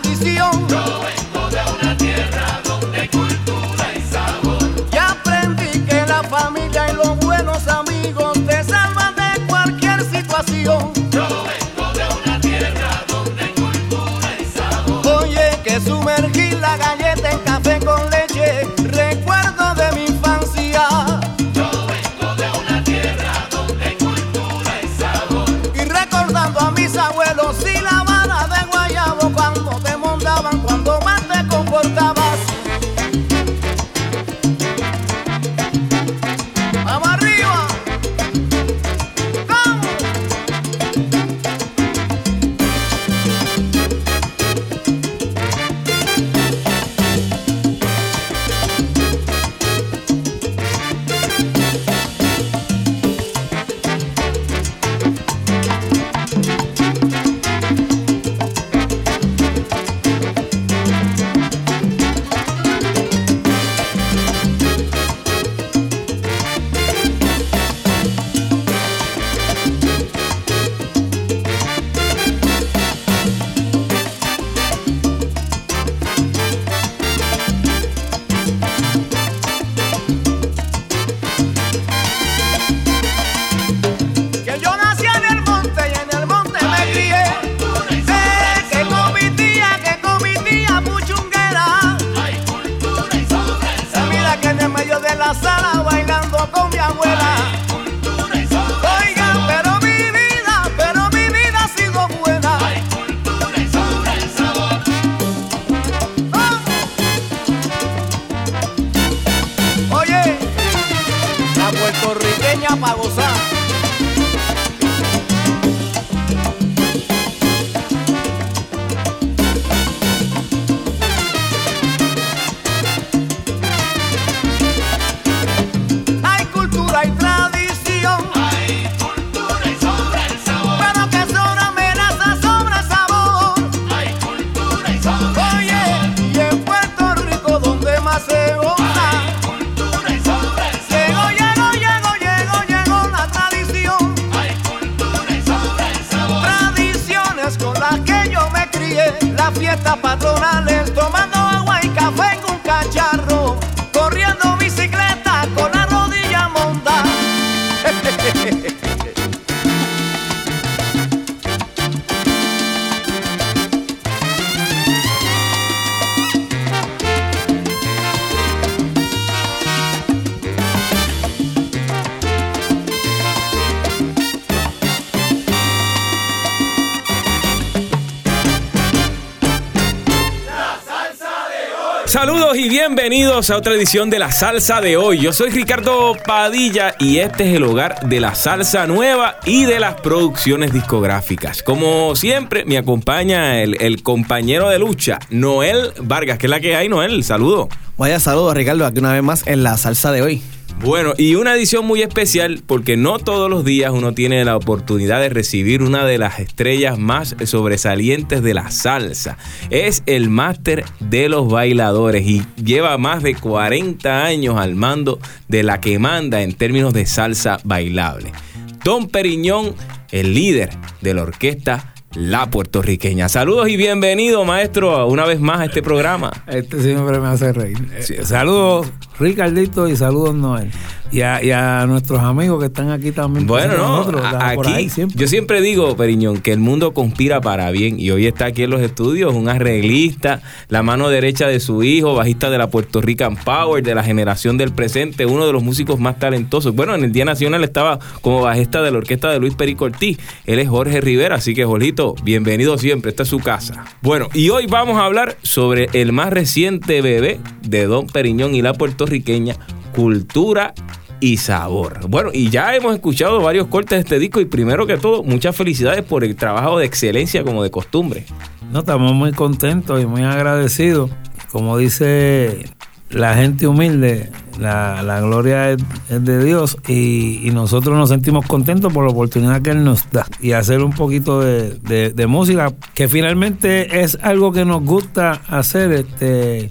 tradición. bienvenidos a otra edición de La Salsa de hoy. Yo soy Ricardo Padilla y este es el hogar de la salsa nueva y de las producciones discográficas. Como siempre, me acompaña el, compañero de lucha, Noel Vargas, que es la que hay, Noel. Saludo. Vaya saludos, Ricardo, aquí una vez más en La Salsa de hoy. Bueno, y una edición muy especial porque no todos los días uno tiene la oportunidad de recibir una de las estrellas más sobresalientes de la salsa. Es el máster de los bailadores y lleva más de 40 años al mando de la que manda en términos de salsa bailable. Don Periñón, el líder de la orquesta la puertorriqueña. Saludos y bienvenido, maestro, una vez más a este programa. Este siempre me hace reír. Saludos, Ricardito, y saludos, Noel y a, nuestros amigos que están aquí también. Bueno, no, aquí yo siempre digo, Periñón, que el mundo conspira para bien y hoy está aquí en los estudios un arreglista, la mano derecha de su hijo, bajista de la Puerto Rican Power, de la generación del presente, uno de los músicos más talentosos. Bueno, en el Día Nacional estaba como bajista de la orquesta de Luis Perico Ortiz. Él es Jorge Rivera, así que Jolito, bienvenido siempre, esta es su casa. Bueno, y hoy vamos a hablar sobre el más reciente bebé de Don Periñón y la puertorriqueña, Cultura y sabor. Bueno, y ya hemos escuchado varios cortes de este disco y primero que todo, muchas felicidades por el trabajo de excelencia como de costumbre. No, estamos muy contentos y muy agradecidos. Como dice la gente humilde, la, gloria es, de Dios y, nosotros nos sentimos contentos por la oportunidad que Él nos da y hacer un poquito de, de música que finalmente es algo que nos gusta hacer. este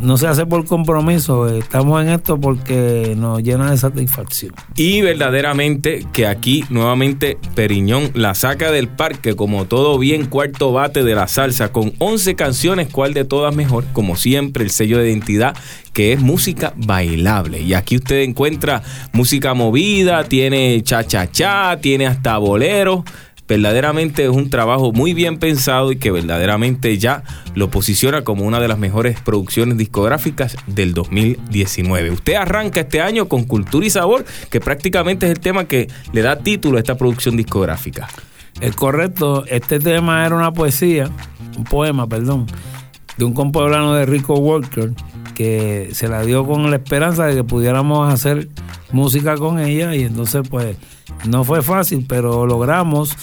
no se hace por compromiso, estamos en esto porque nos llena de satisfacción. Y verdaderamente que aquí nuevamente Periñón la saca del parque como todo bien cuarto bate de la salsa con 11 canciones, cuál de todas mejor, como siempre el sello de identidad que es música bailable. Y aquí usted encuentra música movida, tiene cha-cha-cha, tiene hasta bolero verdaderamente es un trabajo muy bien pensado y que verdaderamente ya lo posiciona como una de las mejores producciones discográficas del 2019. Usted arranca este año con Cultura y Sabor, que prácticamente es el tema que le da título a esta producción discográfica. Es correcto, este tema era una poesía, un poema, perdón, de un compoblano de Rico Walker que se la dio con la esperanza de que pudiéramos hacer música con ella y entonces pues no fue fácil, pero logramos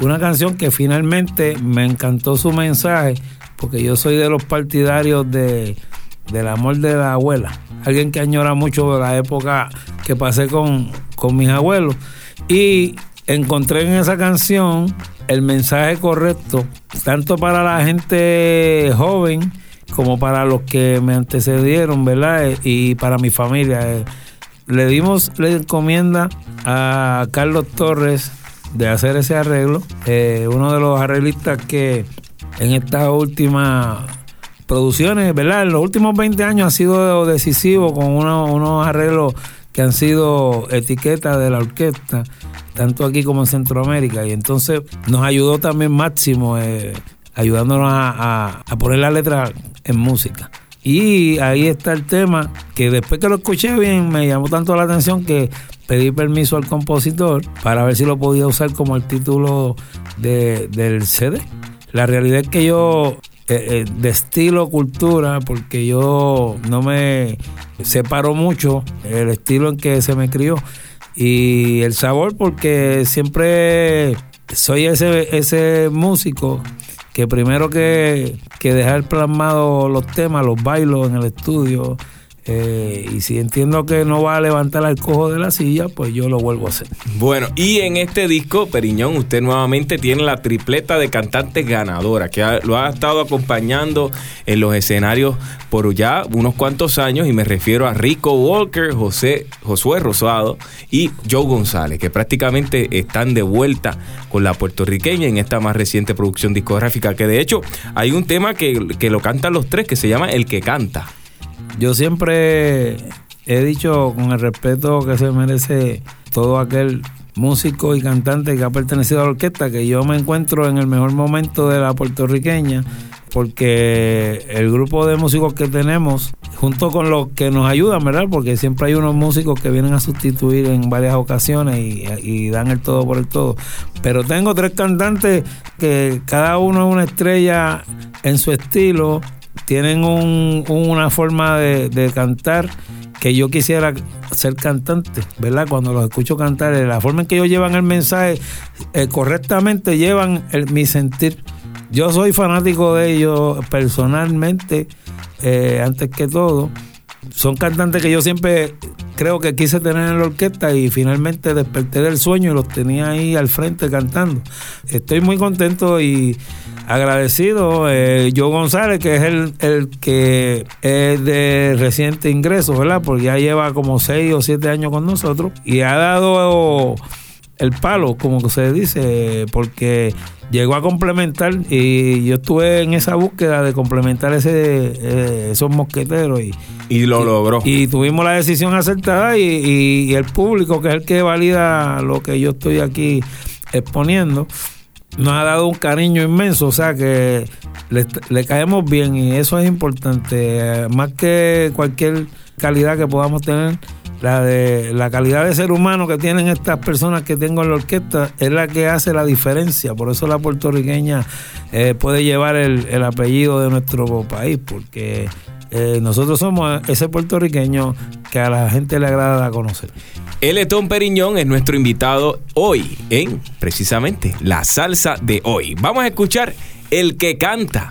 una canción que finalmente me encantó su mensaje, porque yo soy de los partidarios de, del amor de la abuela, alguien que añora mucho la época que pasé con, con mis abuelos. Y encontré en esa canción el mensaje correcto, tanto para la gente joven como para los que me antecedieron, ¿verdad? Y para mi familia le dimos la encomienda a Carlos Torres de hacer ese arreglo. Eh, uno de los arreglistas que en estas últimas producciones, ¿verdad? En los últimos 20 años ha sido decisivo con unos arreglos que han sido etiquetas de la orquesta, tanto aquí como en Centroamérica. Y entonces nos ayudó también Máximo, eh, ayudándonos a poner la letra en música. Y ahí está el tema, que después que lo escuché bien me llamó tanto la atención que pedí permiso al compositor para ver si lo podía usar como el título de, del CD. La realidad es que yo eh, eh, de estilo cultura, porque yo no me separo mucho el estilo en que se me crió y el sabor porque siempre soy ese, ese músico que primero que, que dejar plasmado los temas, los bailos en el estudio, eh, y si entiendo que no va a levantar al cojo de la silla, pues yo lo vuelvo a hacer. Bueno, y en este disco, Periñón, usted nuevamente tiene la tripleta de cantantes ganadoras, que lo ha estado acompañando en los escenarios por ya unos cuantos años, y me refiero a Rico Walker, José, Josué Rosado y Joe González, que prácticamente están de vuelta con la puertorriqueña en esta más reciente producción discográfica, que de hecho hay un tema que, que lo cantan los tres, que se llama El que canta. Yo siempre he dicho con el respeto que se merece todo aquel músico y cantante que ha pertenecido a la orquesta que yo me encuentro en el mejor momento de la puertorriqueña porque el grupo de músicos que tenemos, junto con los que nos ayudan, ¿verdad? Porque siempre hay unos músicos que vienen a sustituir en varias ocasiones y, dan el todo por el todo. Pero tengo tres cantantes que cada uno es una estrella en su estilo, tienen un, una forma de, cantar que yo quisiera ser cantante, ¿verdad? Cuando los escucho cantar, la forma en que ellos llevan el mensaje eh, correctamente llevan mi sentir. Yo soy fanático de ellos personalmente, eh, antes que todo. Son cantantes que yo siempre creo que quise tener en la orquesta y finalmente desperté del sueño y los tenía ahí al frente cantando. Estoy muy contento y agradecido. Eh, Joe González, que es el, el que es de reciente ingreso, ¿verdad? Porque ya lleva como seis o siete años con nosotros y ha dado el palo, como se dice, porque llegó a complementar y yo estuve en esa búsqueda de complementar ese eh, esos mosqueteros y, y lo logró. Y tuvimos la decisión acertada y, y, el público, que es el que valida lo que yo estoy aquí exponiendo, nos ha dado un cariño inmenso, o sea que le, caemos bien y eso es importante, más que cualquier calidad que podamos tener la de la calidad de ser humano que tienen estas personas que tengo en la orquesta es la que hace la diferencia. Por eso la puertorriqueña eh, puede llevar el, apellido de nuestro país, porque eh, nosotros somos ese puertorriqueño que a la gente le agrada conocer. Eletón Periñón es nuestro invitado hoy en precisamente la salsa de hoy. Vamos a escuchar el que canta.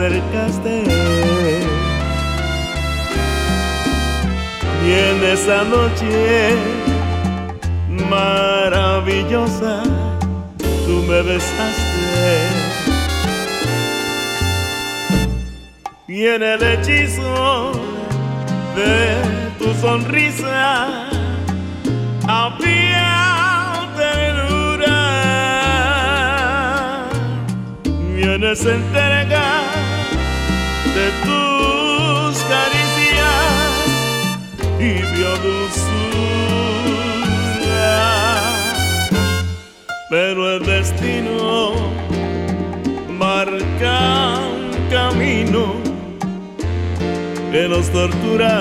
Acercaste. Y en esa noche maravillosa, tú me besaste. Y en el hechizo de tu sonrisa había ternura. Vienes entrega de tus caricias y vio dulzura. Pero el destino marca un camino que nos tortura.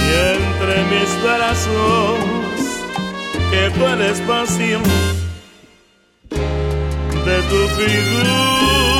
Y entre mis brazos quedó el espacio de tu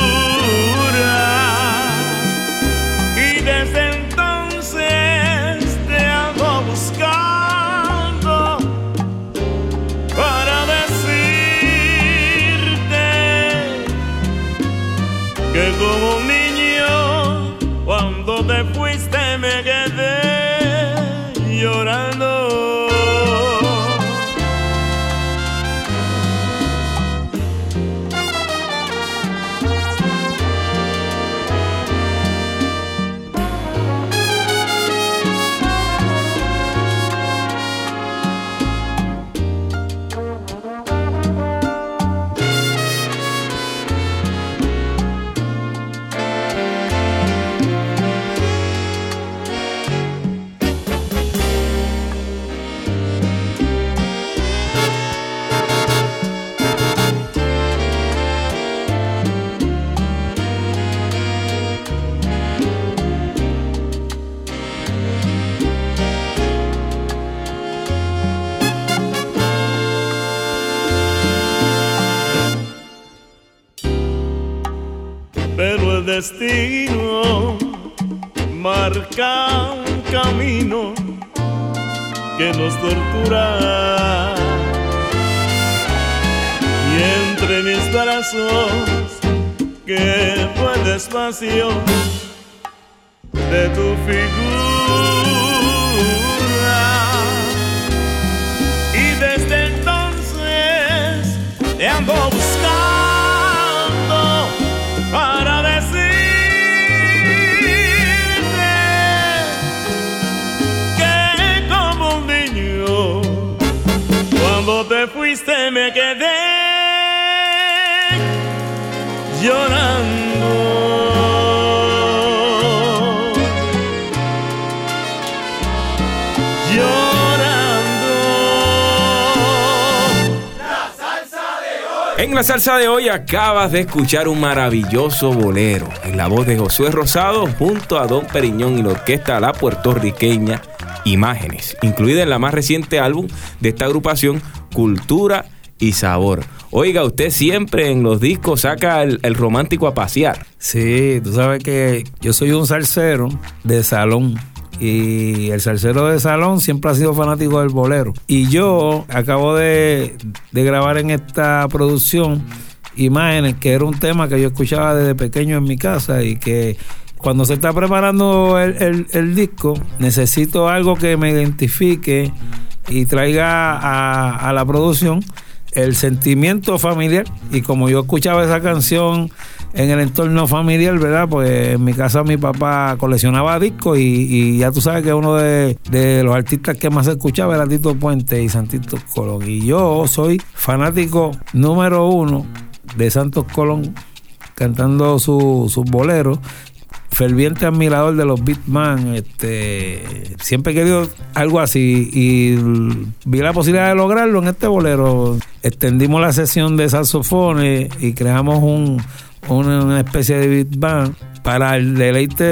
Pero el destino marca un camino que nos tortura. Y entre mis brazos quedó el espacio de tu figura. Quedé llorando. Llorando. En la salsa de hoy acabas de escuchar un maravilloso bolero en la voz de Josué Rosado junto a Don Periñón y la orquesta La Puertorriqueña Imágenes, incluida en la más reciente álbum de esta agrupación Cultura y Sabor. Oiga, usted siempre en los discos saca el, el romántico a pasear. Sí, tú sabes que yo soy un salsero de salón. Y el salsero de salón siempre ha sido fanático del bolero. Y yo acabo de, de grabar en esta producción imágenes, que era un tema que yo escuchaba desde pequeño en mi casa y que cuando se está preparando el, el- disco, necesito algo que me identifique y traiga a, a la producción el sentimiento familiar. Y como yo escuchaba esa canción en el entorno familiar, ¿verdad? Pues en mi casa mi papá coleccionaba discos y, y ya tú sabes que uno de, de los artistas que más escuchaba era Tito Puente y Santito Colón. Y yo soy fanático número uno de Santos Colón cantando su- sus boleros. Ferviente admirador de los Beatman, este, siempre he querido algo así y vi la posibilidad de lograrlo en este bolero. Extendimos la sesión de saxofones y creamos un, una, especie de beat band para el deleite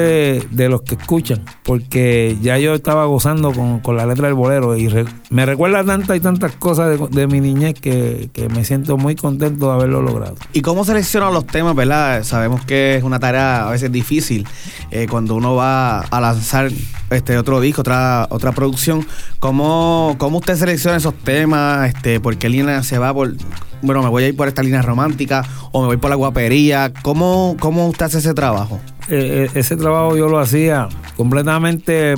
de, los que escuchan, porque ya yo estaba gozando con, con la letra del bolero y re- me recuerda tantas y tantas cosas de, de mi niñez que, que me siento muy contento de haberlo logrado. ¿Y cómo seleccionan los temas, verdad? Sabemos que es una tarea a veces difícil eh, cuando uno va a lanzar este otro disco, otra otra producción. ¿Cómo, cómo usted selecciona esos temas? Este, ¿Por qué línea se va por bueno, me voy a ir por esta línea romántica o me voy por la guapería? ¿Cómo, cómo usted hace ese trabajo? Eh, eh, ese trabajo yo lo hacía completamente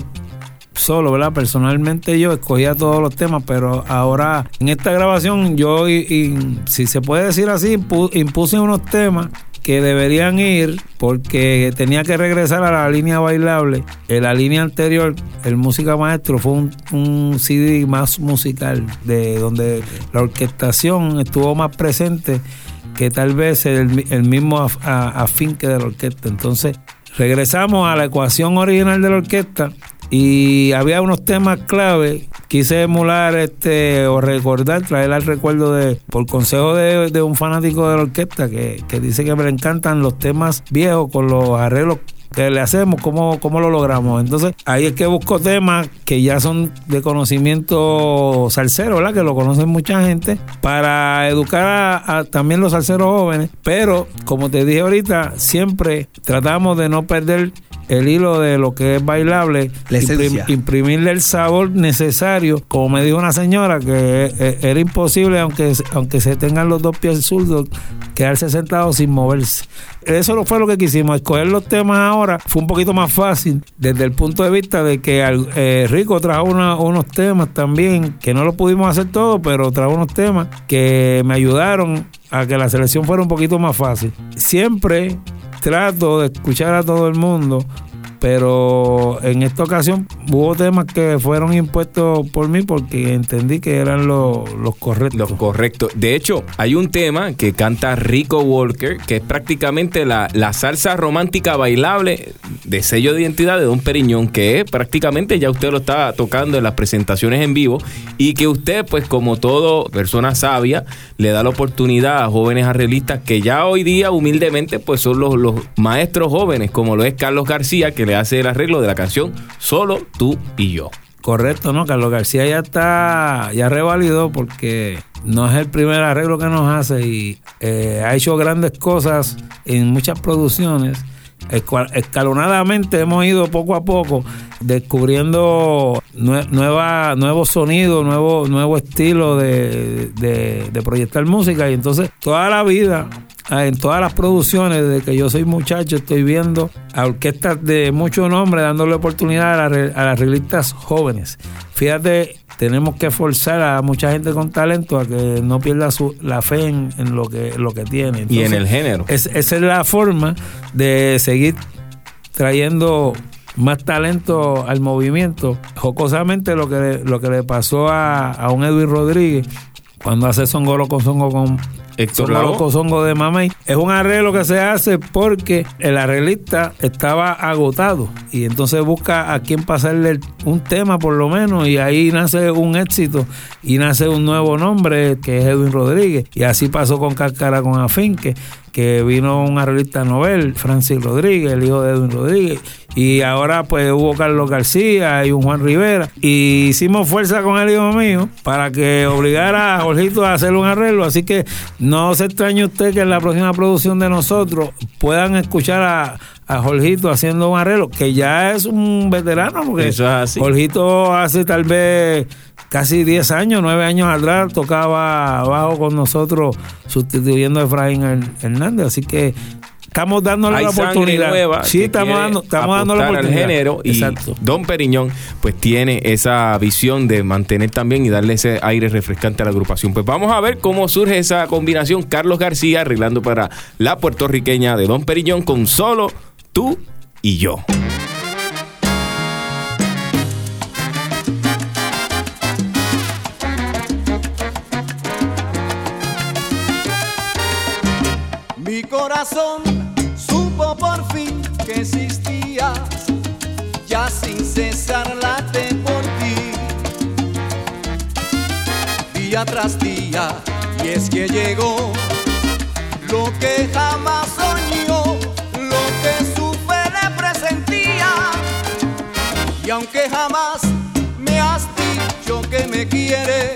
solo, ¿verdad? Personalmente yo escogía todos los temas, pero ahora en esta grabación yo, si se puede decir así, impuse unos temas que deberían ir porque tenía que regresar a la línea bailable. En la línea anterior, el Música Maestro fue un, un CD más musical, de donde la orquestación estuvo más presente que tal vez el, el mismo afinque de la orquesta. Entonces, regresamos a la ecuación original de la orquesta y había unos temas clave quise emular este o recordar traer al recuerdo de por consejo de, un fanático de la orquesta que, que, dice que me encantan los temas viejos con los arreglos que le hacemos, cómo, cómo lo logramos. Entonces, ahí es que busco temas que ya son de conocimiento salsero, ¿verdad? Que lo conocen mucha gente, para educar a, a también los salseros jóvenes. Pero, como te dije ahorita, siempre tratamos de no perder el hilo de lo que es bailable, imprimirle el sabor necesario, como me dijo una señora, que e, e, era imposible, aunque, aunque se tengan los dos pies zurdos, quedarse sentado sin moverse. Eso fue lo que quisimos, escoger los temas ahora fue un poquito más fácil desde el punto de vista de que eh, Rico trajo unos temas también, que no lo pudimos hacer todo, pero trajo unos temas que me ayudaron a que la selección fuera un poquito más fácil. Siempre trato de escuchar a todo el mundo, pero en esta ocasión hubo temas que fueron impuestos por mí porque entendí que eran los, correctos. Los correctos. De hecho, hay un tema que canta Rico Walker, que es prácticamente la, la salsa romántica bailable de sello de identidad de Don Periñón, que es prácticamente ya usted lo está tocando en las presentaciones en vivo y que usted, pues como todo persona sabia, le da la oportunidad a jóvenes arreglistas que ya hoy día humildemente pues son los, los maestros jóvenes, como lo es Carlos García, que le hace el arreglo de la canción Solo tú y yo. Correcto, ¿no? Carlos García ya está, ya revalidó porque no es el primer arreglo que nos hace y eh, ha hecho grandes cosas en muchas producciones. Escalonadamente hemos ido poco a poco descubriendo nueva, nuevos sonidos, nuevo, nuevo estilo de, de proyectar música y entonces toda la vida en todas las producciones, desde que yo soy muchacho, estoy viendo a orquestas de mucho nombre dándole oportunidad a, las arreglistas jóvenes. Fíjate, tenemos que forzar a mucha gente con talento a que no pierda su, la fe en, lo, que, lo que tiene. y en el género. esa es la forma de seguir trayendo más talento al movimiento. Jocosamente lo que, lo que le pasó a, a un Edwin Rodríguez cuando hace Songolo con Songo con Héctor Songo de Mamey. Es un arreglo que se hace porque el arreglista estaba agotado y entonces busca a quien pasarle un tema por lo menos y ahí nace un éxito y nace un nuevo nombre que es Edwin Rodríguez. Y así pasó con Cáscara con Afinque que vino un arreglista Nobel, Francis Rodríguez, el hijo de Edwin Rodríguez, y ahora pues hubo Carlos García y un Juan Rivera, y hicimos fuerza con el hijo mío para que obligara a Jorgito a hacer un arreglo, así que no se extrañe usted que en la próxima producción de nosotros puedan escuchar a, a Jorgito haciendo un arreglo, que ya es un veterano, porque Jorgito hace tal vez casi 10 años, 9 años atrás, tocaba abajo con nosotros sustituyendo a Efraín Hernández. Así que estamos dándole la oportunidad. sí, estamos dando, estamos dando la oportunidad. Al género y Don Periñón pues tiene esa visión de mantener también y darle ese aire refrescante a la agrupación. Pues vamos a ver cómo surge esa combinación. Carlos García arreglando para la puertorriqueña de Don Periñón con solo tú y yo. corazón supo por fin que existías, ya sin cesar late por ti. Día tras día, y es que llegó lo que jamás Y aunque jamás me has dicho que me quieres,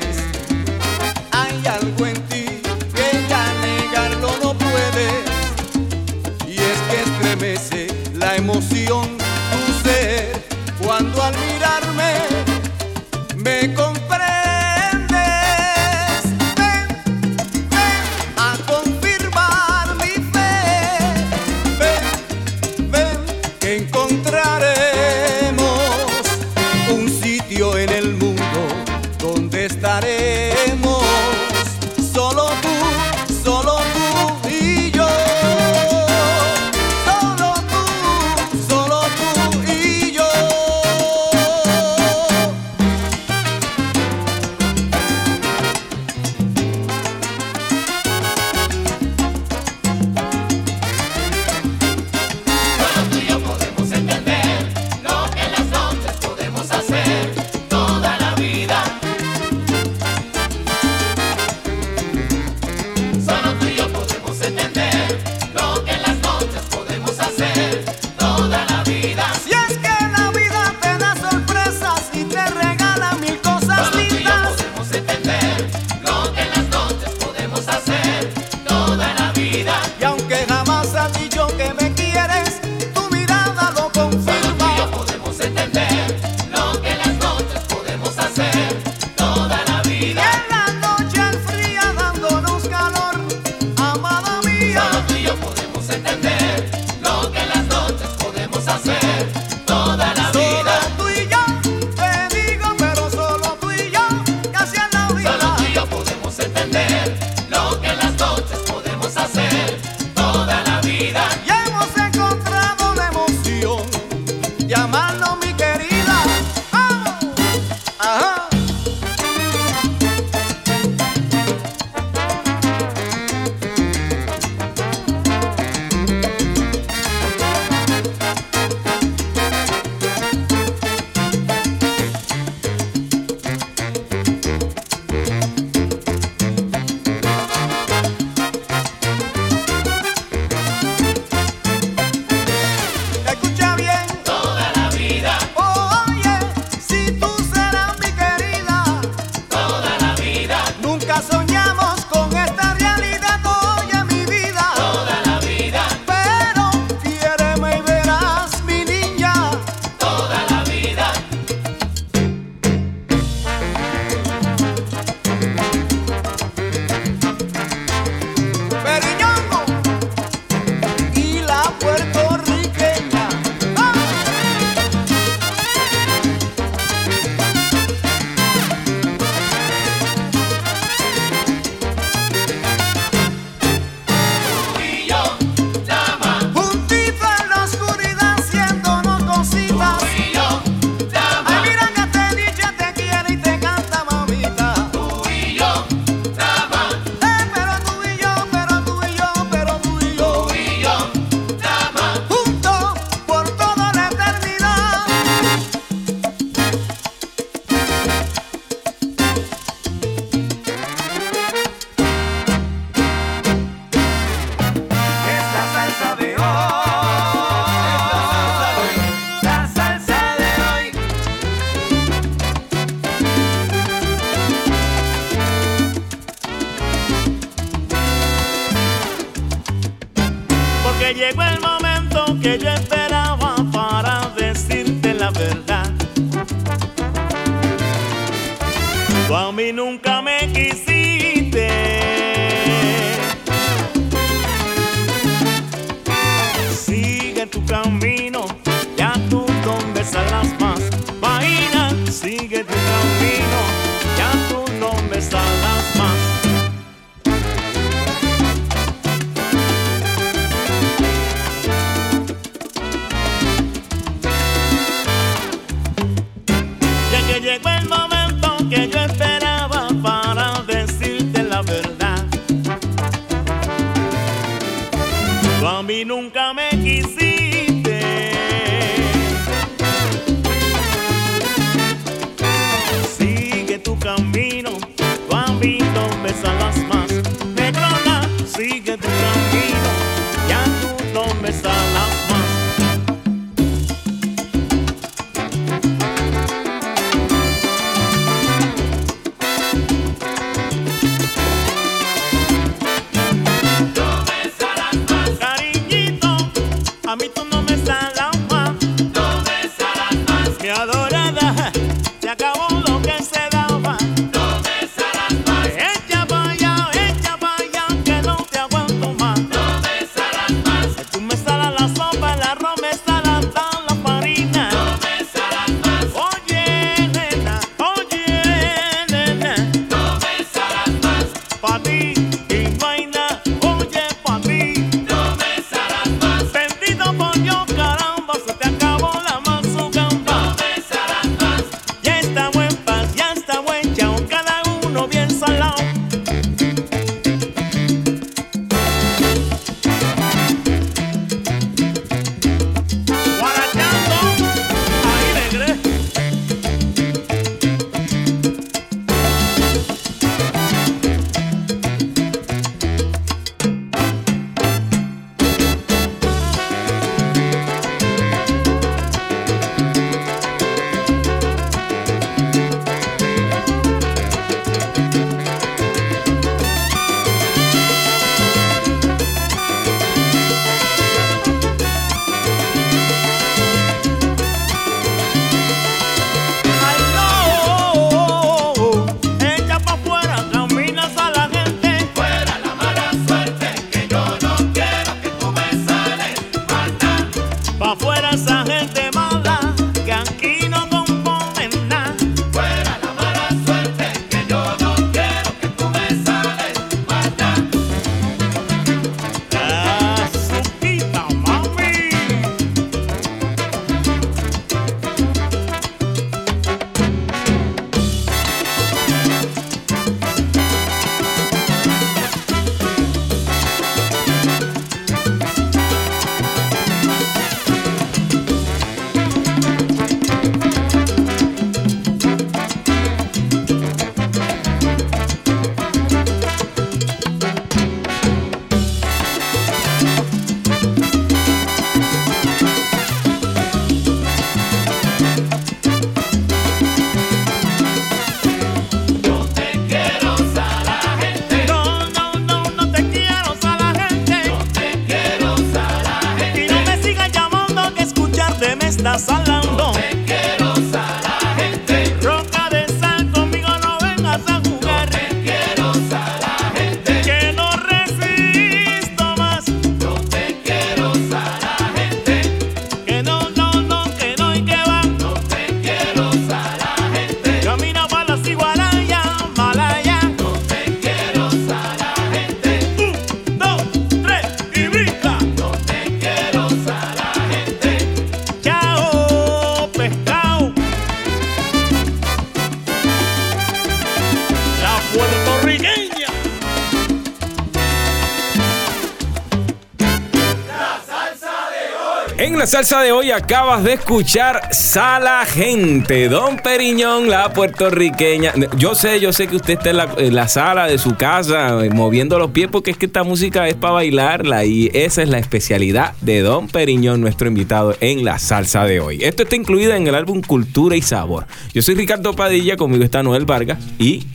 la salsa de hoy acabas de escuchar Sala Gente, Don Periñón, la puertorriqueña. Yo sé, yo sé que usted está en la, sala de su casa eh, moviendo los pies porque es que esta música es para bailarla y esa es la especialidad de Don Periñón, nuestro invitado en la salsa de hoy. Esto está incluido en el álbum Cultura y Sabor. Yo soy Ricardo Padilla, conmigo está Noel Vargas y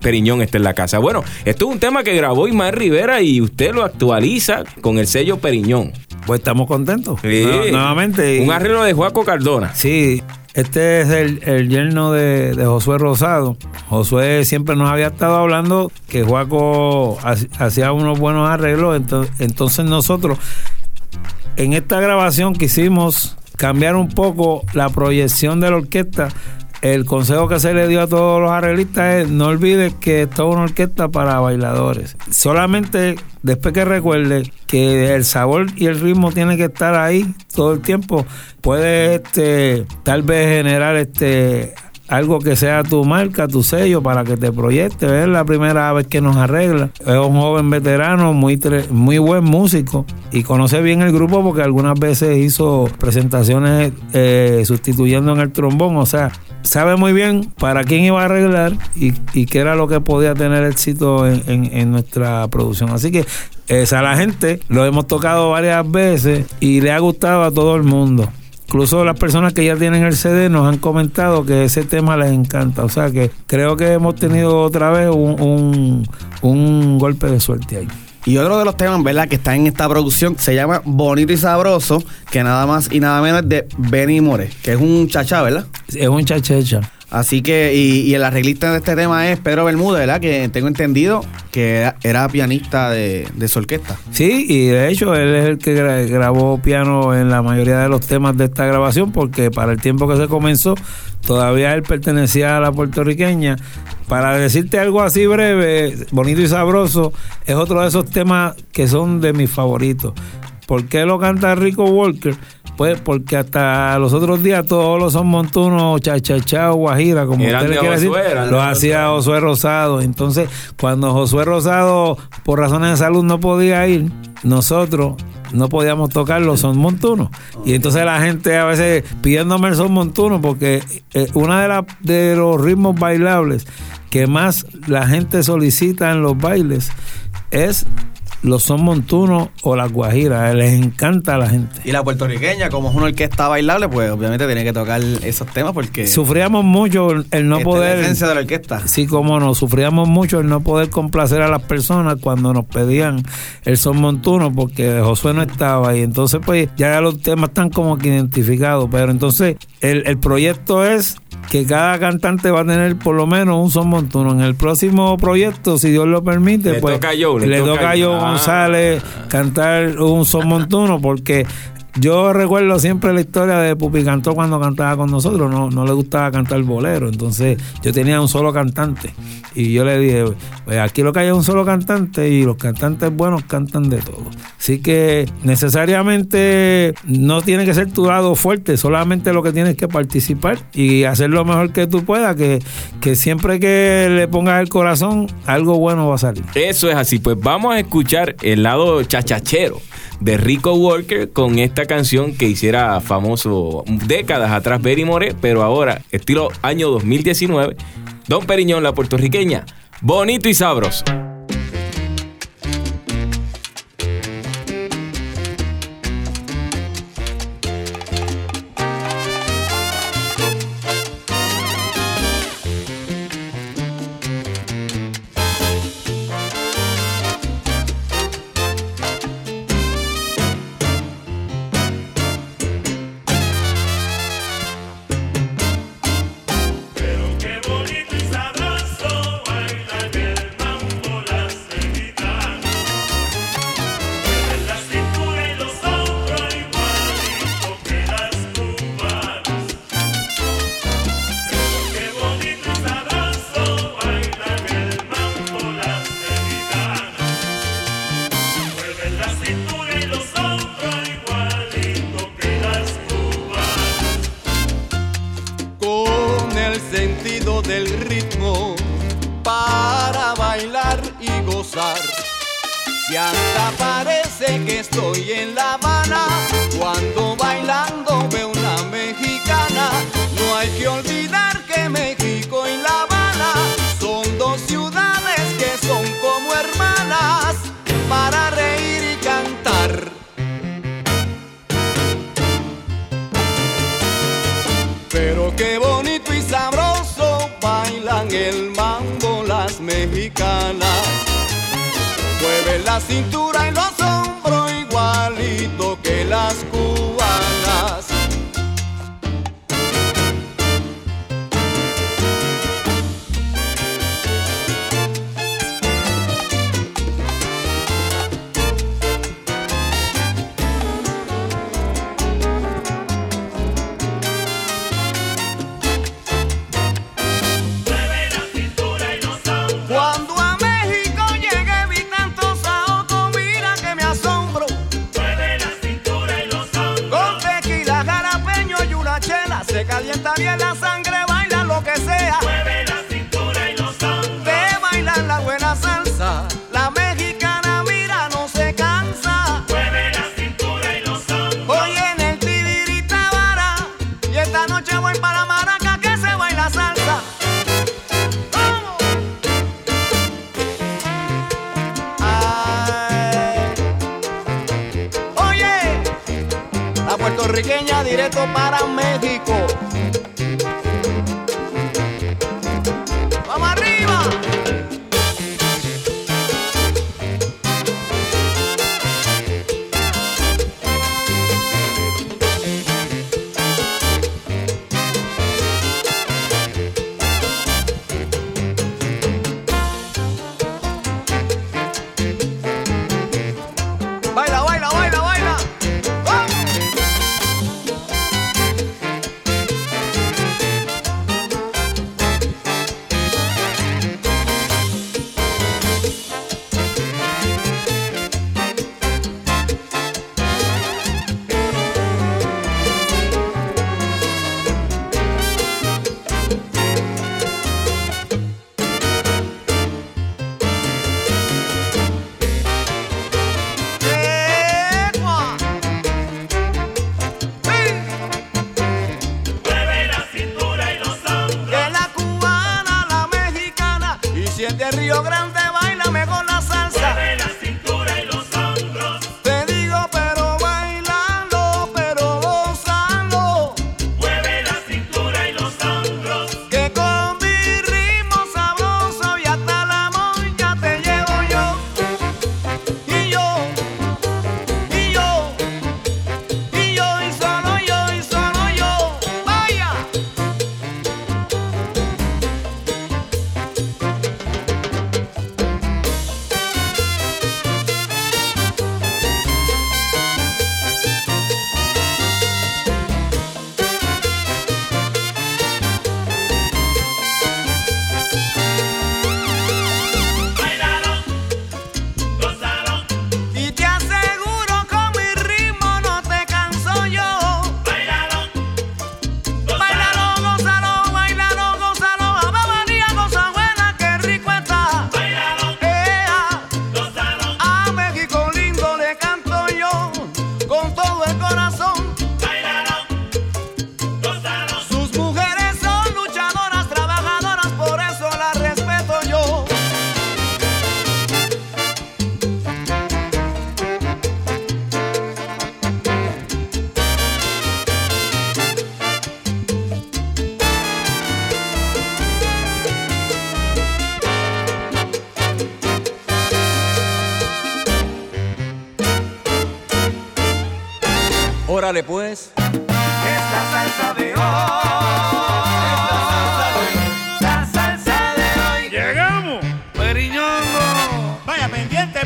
Periñón está en la casa. Bueno, esto es un tema que grabó Ismael Rivera y usted lo actualiza con el sello Periñón. Pues estamos contentos. Sí. Nu- Nuevamente. Un arreglo de Juaco Cardona. Sí, este es el, el yerno de, de Josué Rosado. Josué siempre nos había estado hablando que Juaco ha- hacía unos buenos arreglos. ento- Entonces nosotros, en esta grabación quisimos cambiar un poco la proyección de la orquesta. El consejo que se le dio a todos los arreglistas es no olvides que esto es una orquesta para bailadores. Solamente después que recuerde que el sabor y el ritmo tienen que estar ahí todo el tiempo, puede este, tal vez generar este algo que sea tu marca, tu sello para que te proyectes. Es la primera vez que nos arregla. Es un joven veterano, muy, muy buen músico y conoce bien el grupo porque algunas veces hizo presentaciones eh, sustituyendo en el trombón. O sea, sabe muy bien para quién iba a arreglar y, y qué era lo que podía tener éxito en, en- en nuestra producción. Así que esa la gente lo hemos tocado varias veces y le ha gustado a todo el mundo. Incluso las personas que ya tienen el CD nos han comentado que ese tema les encanta. O sea que creo que hemos tenido otra vez un, un- un golpe de suerte ahí. Y otro de los temas, ¿verdad?, que está en esta producción se llama Bonito y Sabroso, que nada más y nada menos es de Benny More, que es un chachá, ¿verdad? Es un chachecha. Así que, y, y el arreglista de este tema es Pedro Bermúdez, ¿verdad? Que tengo entendido que era, pianista de, su orquesta. Sí, y de hecho él es el que gra- grabó piano en la mayoría de los temas de esta grabación porque para el tiempo que se comenzó todavía él pertenecía a la puertorriqueña. Para decirte algo así breve, bonito y sabroso, es otro de esos temas que son de mis favoritos. ¿Por qué lo canta Rico Walker? Pues porque hasta los otros días todos los son montunos, chachachá o guajira, como usted le quiere decir, Josué. hacía Josué Rosado. Entonces, cuando Josué Rosado, por razones de salud, no podía ir, nosotros no podíamos tocar los son montunos. Y entonces la gente a veces pidiéndome el son montuno, porque eh, una de, de los ritmos bailables que más la gente solicita en los bailes es los son montunos o las guajiras. Les encanta a la gente. Y la puertorriqueña, como es una orquesta bailable, pues obviamente tiene que tocar esos temas porque Sufríamos mucho el no esta es la poder... esencia de la orquesta. Sí, como no, sufríamos mucho el no poder complacer a las personas cuando nos pedían el son montuno porque Josué no estaba y entonces pues ya los temas están como que identificados, pero entonces el, el proyecto es que cada cantante va a tener por lo menos un son montuno. En el próximo proyecto, si Dios lo permite, Le pues toca le le toca toca a Joe. Ah. González cantar un son montuno porque yo recuerdo siempre la historia de Pupi Cantó cuando cantaba con nosotros, no, no le gustaba cantar bolero, entonces yo tenía un solo cantante y yo le dije, pues aquí lo que hay es un solo cantante y los cantantes buenos cantan de todo. Así que necesariamente no tiene que ser tu lado fuerte, solamente lo que tienes que participar y hacer lo mejor que tú puedas, que, que siempre que le pongas el corazón, algo bueno va a salir. Eso es así. Pues vamos a escuchar el lado chachachero de Rico Walker con esta canción que hiciera famoso décadas atrás Berry More, pero ahora, estilo año 2019, Don Periñón, la puertorriqueña, bonito y sabroso. mexicana. Mueve la cintura y los hombros igualito que las Órale pues. Esta salsa de hoy.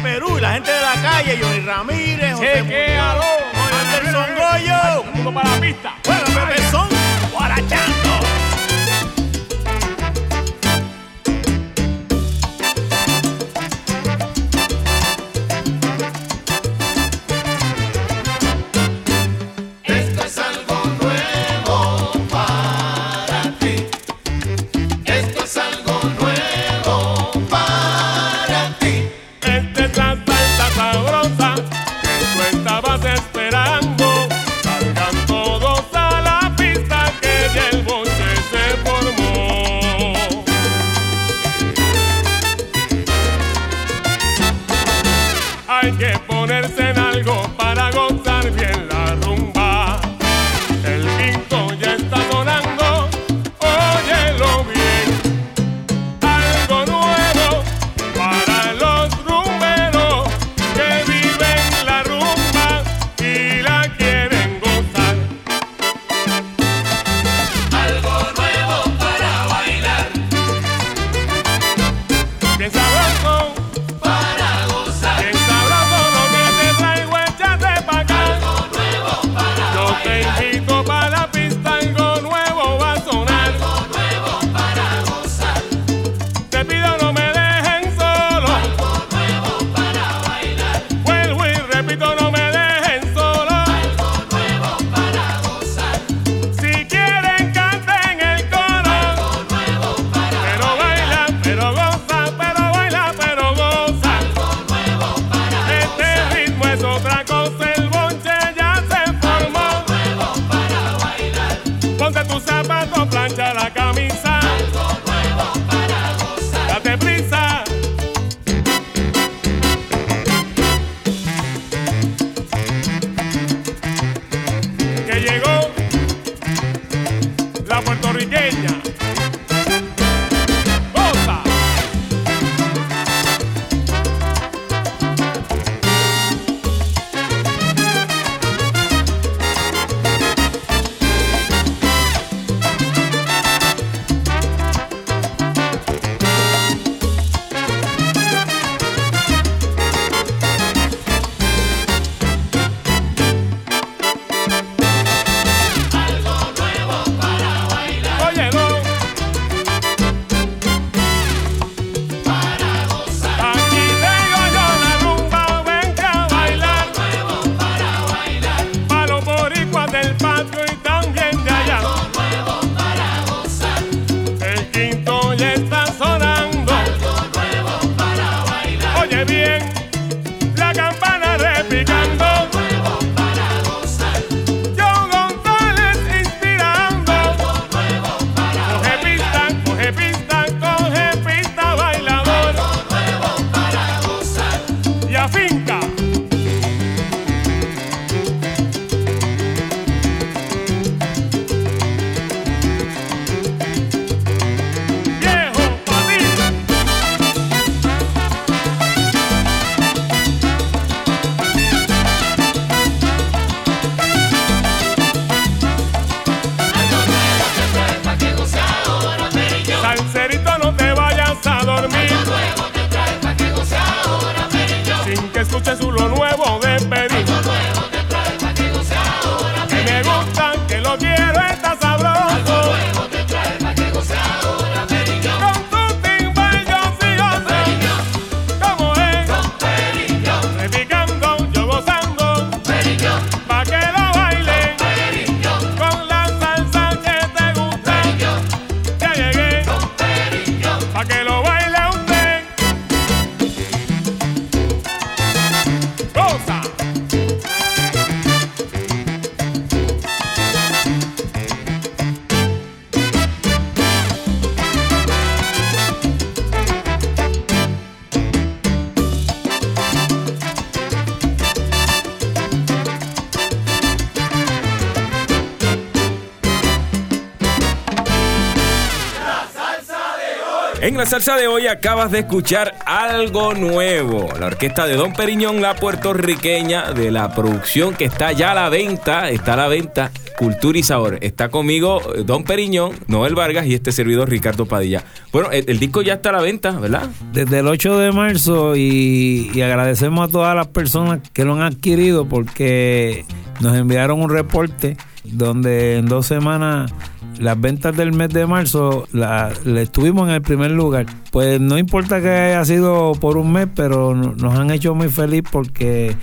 Perú, la gente de la calle, Johnny Ramírez, José Chequealo, Anderson Goyo. Todo para la pista. Bueno, salsa de hoy acabas de escuchar algo nuevo. La orquesta de Don Periñón, la puertorriqueña, de la producción que está ya a la venta, está a la venta, Cultura y Sabor. Está conmigo eh, Don Periñón, Noel Vargas y este servidor Ricardo Padilla. Bueno, el, el disco ya está a la venta, ¿verdad? Desde el 8 de marzo y, y agradecemos a todas las personas que lo han adquirido porque nos enviaron un reporte donde en dos semanas las ventas del mes de marzo la, le estuvimos en el primer lugar. Pues no importa que haya sido por un mes, pero no- nos han hecho muy feliz porque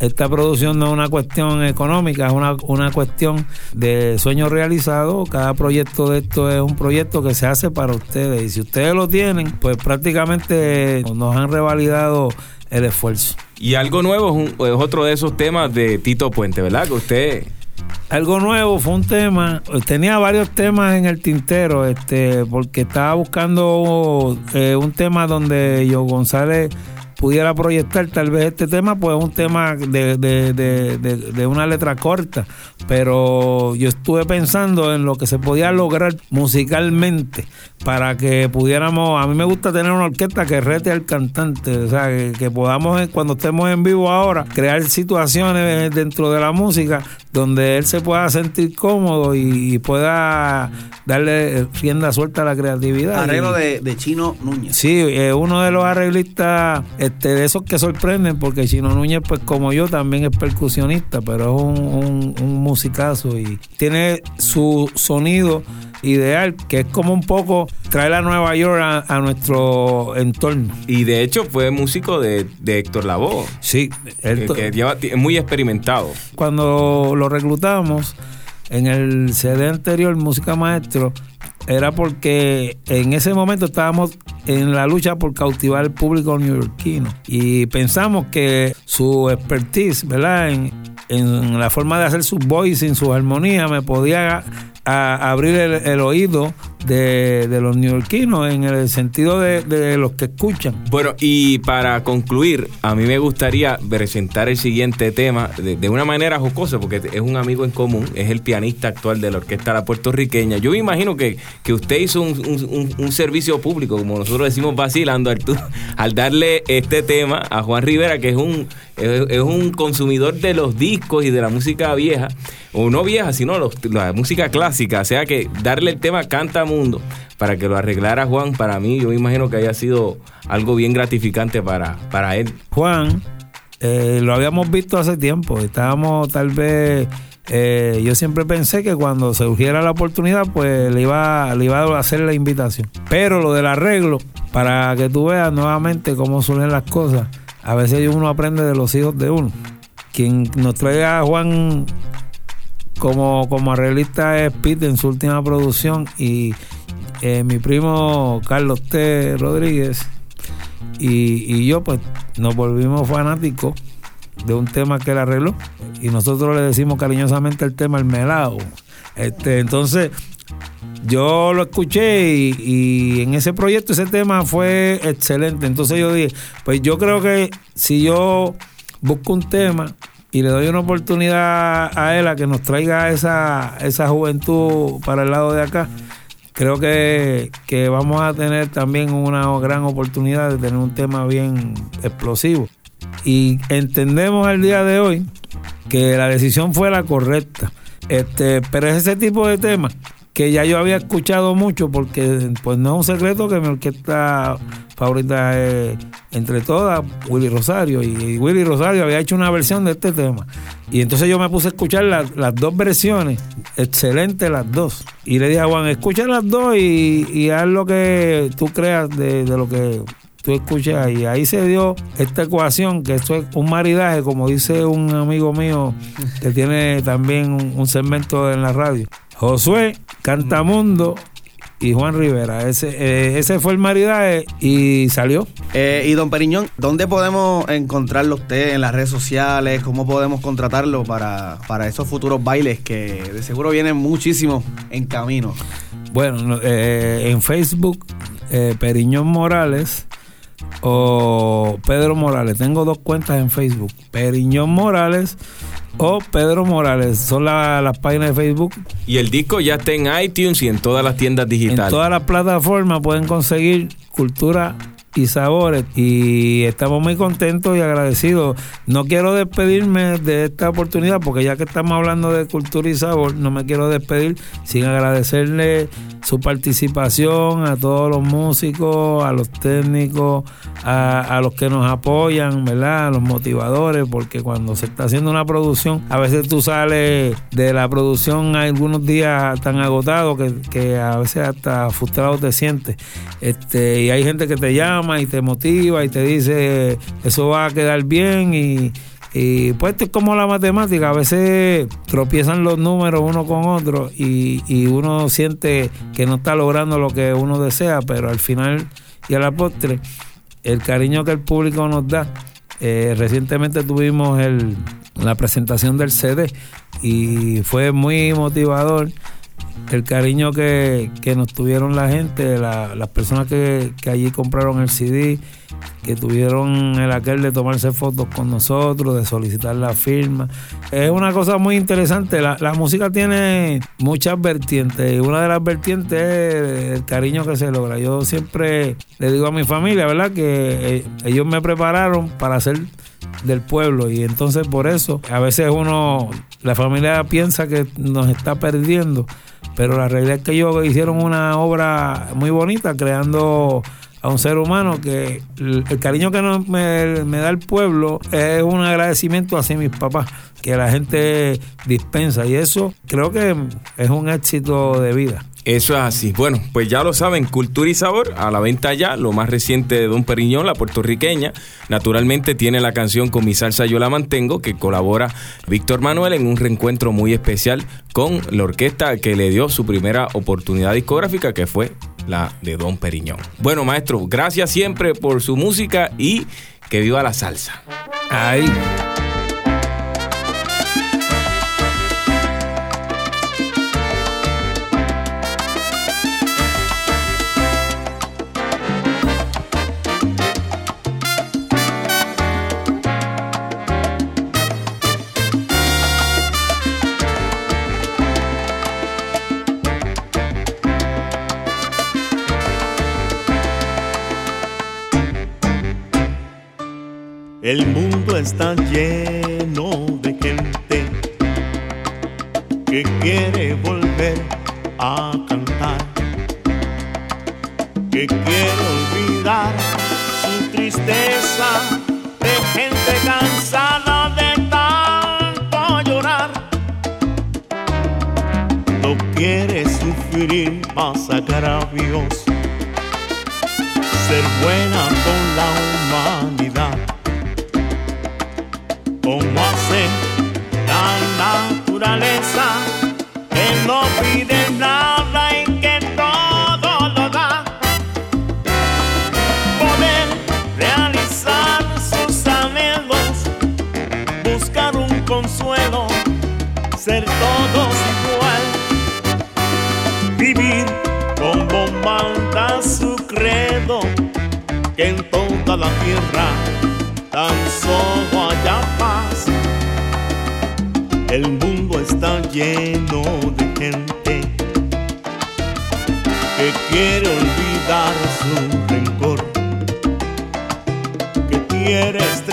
esta producción no es una cuestión económica, es una, una cuestión de sueño realizado. Cada proyecto de esto es un proyecto que se hace para ustedes. Y si ustedes lo tienen, pues prácticamente nos han revalidado el esfuerzo. Y algo nuevo es, un- es otro de esos temas de Tito Puente, ¿verdad? Que usted... Algo nuevo fue un tema, tenía varios temas en el tintero, este, porque estaba buscando eh, un tema donde yo González pudiera proyectar tal vez este tema, pues un tema de, de, de, de, una letra corta, pero yo estuve pensando en lo que se podía lograr musicalmente para que pudiéramos, a mí me gusta tener una orquesta que rete al cantante, o sea, que, que podamos eh, cuando estemos en vivo ahora crear situaciones dentro de la música donde él se pueda sentir cómodo y, y pueda darle rienda suelta a la creatividad. Arreglo de Chino Núñez. Sí, eh, uno de los arreglistas este, de esos que sorprenden, porque Chino Núñez, pues como yo, también es percusionista, pero es un, un, un musicazo y tiene su sonido ideal, que es como un poco traer a Nueva York a, a nuestro entorno. Y de hecho fue músico de, de Héctor Lavoe, Sí, él que, to- que lleva- es muy experimentado. cuando lo reclutamos en el CD anterior, Música Maestro, era porque en ese momento estábamos en la lucha por cautivar al público neoyorquino y pensamos que su expertise, ¿verdad? En, en la forma de hacer su voice, en su armonía, me podía a abrir el, oído de, los neoyorquinos en el sentido de, los que escuchan. Bueno, y para concluir, a mí me gustaría presentar el siguiente tema de, una manera jocosa, porque es un amigo en común, es el pianista actual de la orquesta La Puertorriqueña. Yo me imagino que, que usted hizo un, un- servicio público, como nosotros decimos vacilando, Arturo, al darle este tema a Juan Rivera, que es un, es un consumidor de los discos y de la música vieja, o no vieja, sino los- la música clásica. O sea que darle el tema Canta Mundo para que lo arreglara Juan, para mí, yo me imagino que haya sido algo bien gratificante para, para él. Juan, eh, lo habíamos visto hace tiempo. Estábamos tal vez. eh, yo siempre pensé que cuando surgiera la oportunidad, pues le iba, le iba a hacer la invitación. Pero lo del arreglo, para que tú veas nuevamente cómo surgen las cosas, a veces uno aprende de los hijos de uno. Quien nos trae a Juan como, como arreglista es Pete en su última producción y eh, mi primo Carlos T. Rodríguez y, y yo pues nos volvimos fanáticos de un tema que él arregló y nosotros le decimos cariñosamente el tema el melao. Este, entonces yo lo escuché y, y en ese proyecto ese tema fue excelente. Entonces yo dije, pues yo creo que si yo busco un tema y le doy una oportunidad a él a que nos traiga esa, esa juventud para el lado de acá, creo que, que vamos a tener también una gran oportunidad de tener un tema bien explosivo. Y entendemos al día de hoy que la decisión fue la correcta. Este, pero es ese tipo de temas que ya yo había escuchado mucho porque pues no es un secreto que mi orquesta favorita es entre todas Willy Rosario. Y Willy Rosario había hecho una versión de este tema. Y entonces yo me puse a escuchar las, las dos versiones excelentes las dos. Y le dije a Juan escucha las dos y, haz lo que tú creas de, de lo que tú escuchas y ahí se dio esta ecuación que esto es un maridaje como dice un amigo mío que tiene también un segmento en la radio Josué Cantamundo y Juan Rivera ese eh, ese fue el maridaje y salió Eh, y don Periñón, ¿dónde podemos encontrarlo usted en las redes sociales? ¿Cómo podemos contratarlo para, para esos futuros bailes que de seguro vienen muchísimos en camino? Bueno, no, eh, en Facebook, Periñón Morales o Pedro Morales. Tengo dos cuentas en Facebook. Periñón Morales o Pedro Morales. Son la- las páginas de Facebook. Y el disco ya está en iTunes y en todas las tiendas digitales. En todas las plataformas pueden conseguir cultura y sabores y estamos muy contentos y agradecidos. No quiero despedirme de esta oportunidad porque ya que estamos hablando de cultura y sabor, no me quiero despedir sin agradecerle su participación a todos los músicos, a los técnicos, a, a los que nos apoyan, ¿verdad? A los motivadores, porque cuando se está haciendo una producción, a veces tú sales de la producción algunos días tan agotado que, que a veces hasta frustrado te sientes. Este, y hay gente que te llama y te motiva y te dice eso va a quedar bien y, y pues esto es como la matemática, a veces tropiezan los números uno con otro y, y uno siente que no está logrando lo que uno desea, pero al final y a la postre, el cariño que el público nos da. eh, recientemente tuvimos el, la presentación del CD y fue muy motivador el cariño que, que nos tuvieron la gente, la- las personas que, que allí compraron el CD, que tuvieron el aquel de tomarse fotos con nosotros, de solicitar la firma. Es una cosa muy interesante. La, la música tiene muchas vertientes y una de las vertientes es el cariño que se logra. Yo siempre le digo a mi familia, ¿verdad? Que eh, ellos me prepararon para ser del pueblo y entonces por eso a veces uno, la familia piensa que nos está perdiendo, pero la realidad es que ellos hicieron una obra muy bonita creando a un ser humano que el, cariño que nos- me, me da el pueblo es un agradecimiento hacia mis papás que la gente dispensa y eso creo que es un éxito de vida. Eso es así. Bueno, pues ya lo saben, Cultura y Sabor, a la venta ya, lo más reciente de Don Periñón, la puertorriqueña. Naturalmente tiene la canción con mi salsa Yo la mantengo, que colabora Víctor Manuel en un reencuentro muy especial con la orquesta que le dio su primera oportunidad discográfica, que fue la de Don Periñón. Bueno, maestro, gracias siempre por su música y que viva la salsa. Ahí. instantiel el mundo está lleno de gente que quiere olvidar su rencor, que quiere estar